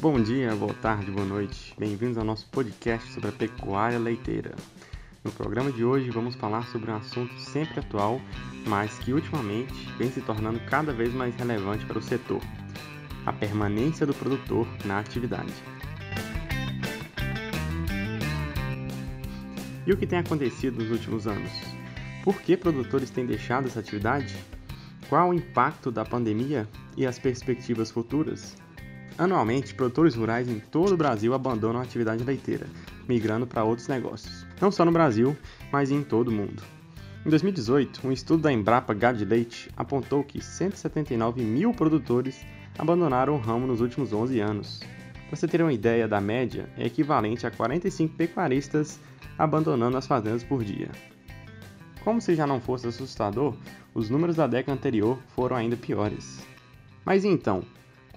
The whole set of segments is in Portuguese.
Bom dia, boa tarde, boa noite. Bem-vindos ao nosso podcast sobre a pecuária leiteira. No programa de hoje vamos falar sobre um assunto sempre atual, mas que ultimamente vem se tornando cada vez mais relevante para o setor: a permanência do produtor na atividade. E o que tem acontecido nos últimos anos? Por que produtores têm deixado essa atividade? Qual o impacto da pandemia e as perspectivas futuras? Anualmente, produtores rurais em todo o Brasil abandonam a atividade leiteira, migrando para outros negócios. Não só no Brasil, mas em todo o mundo. Em 2018, um estudo da Embrapa Gado de Leite apontou que 179 mil produtores abandonaram o ramo nos últimos 11 anos. Para você ter uma ideia da média, é equivalente a 45 pecuaristas abandonando as fazendas por dia. Como se já não fosse assustador, os números da década anterior foram ainda piores. Mas então,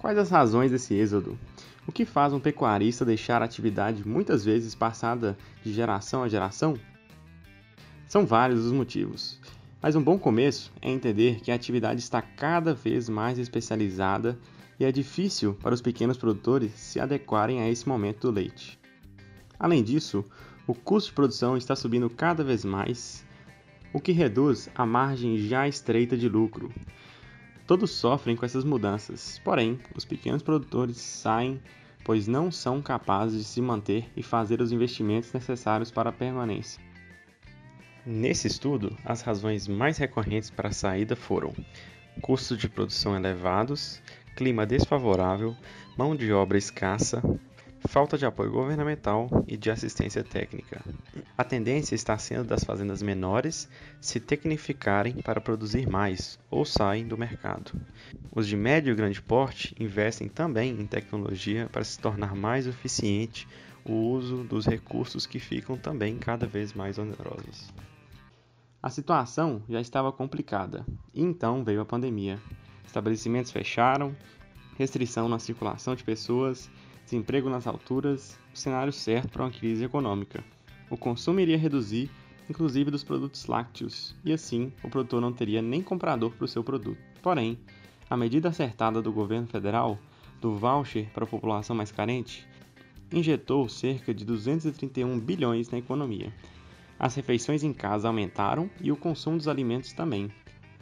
quais as razões desse êxodo? O que faz um pecuarista deixar a atividade muitas vezes passada de geração a geração? São vários os motivos, mas um bom começo é entender que a atividade está cada vez mais especializada e é difícil para os pequenos produtores se adequarem a esse momento do leite. Além disso, o custo de produção está subindo cada vez mais o que reduz a margem já estreita de lucro. Todos sofrem com essas mudanças, porém, os pequenos produtores saem pois não são capazes de se manter e fazer os investimentos necessários para a permanência. Nesse estudo, as razões mais recorrentes para a saída foram custos de produção elevados, clima desfavorável, mão de obra escassa, falta de apoio governamental e de assistência técnica. A tendência está sendo das fazendas menores se tecnificarem para produzir mais ou saem do mercado. Os de médio e grande porte investem também em tecnologia para se tornar mais eficiente o uso dos recursos que ficam também cada vez mais onerosos. A situação já estava complicada e então veio a pandemia. Estabelecimentos fecharam, restrição na circulação de pessoas desemprego nas alturas, o cenário certo para uma crise econômica. O consumo iria reduzir, inclusive dos produtos lácteos, e assim o produtor não teria nem comprador para o seu produto. Porém, a medida acertada do governo federal, do voucher para a população mais carente, injetou cerca de 231 bilhões na economia. As refeições em casa aumentaram e o consumo dos alimentos também,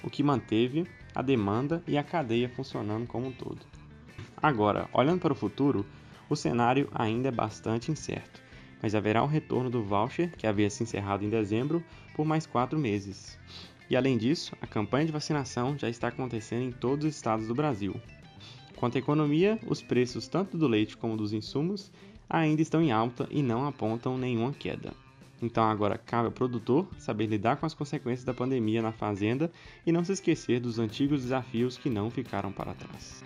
o que manteve a demanda e a cadeia funcionando como um todo. Agora, olhando para o futuro, o cenário ainda é bastante incerto, mas haverá um retorno do voucher, que havia se encerrado em dezembro, por mais quatro meses. E além disso, a campanha de vacinação já está acontecendo em todos os estados do Brasil. Quanto à economia, os preços tanto do leite como dos insumos ainda estão em alta e não apontam nenhuma queda. Então agora cabe ao produtor saber lidar com as consequências da pandemia na fazenda e não se esquecer dos antigos desafios que não ficaram para trás.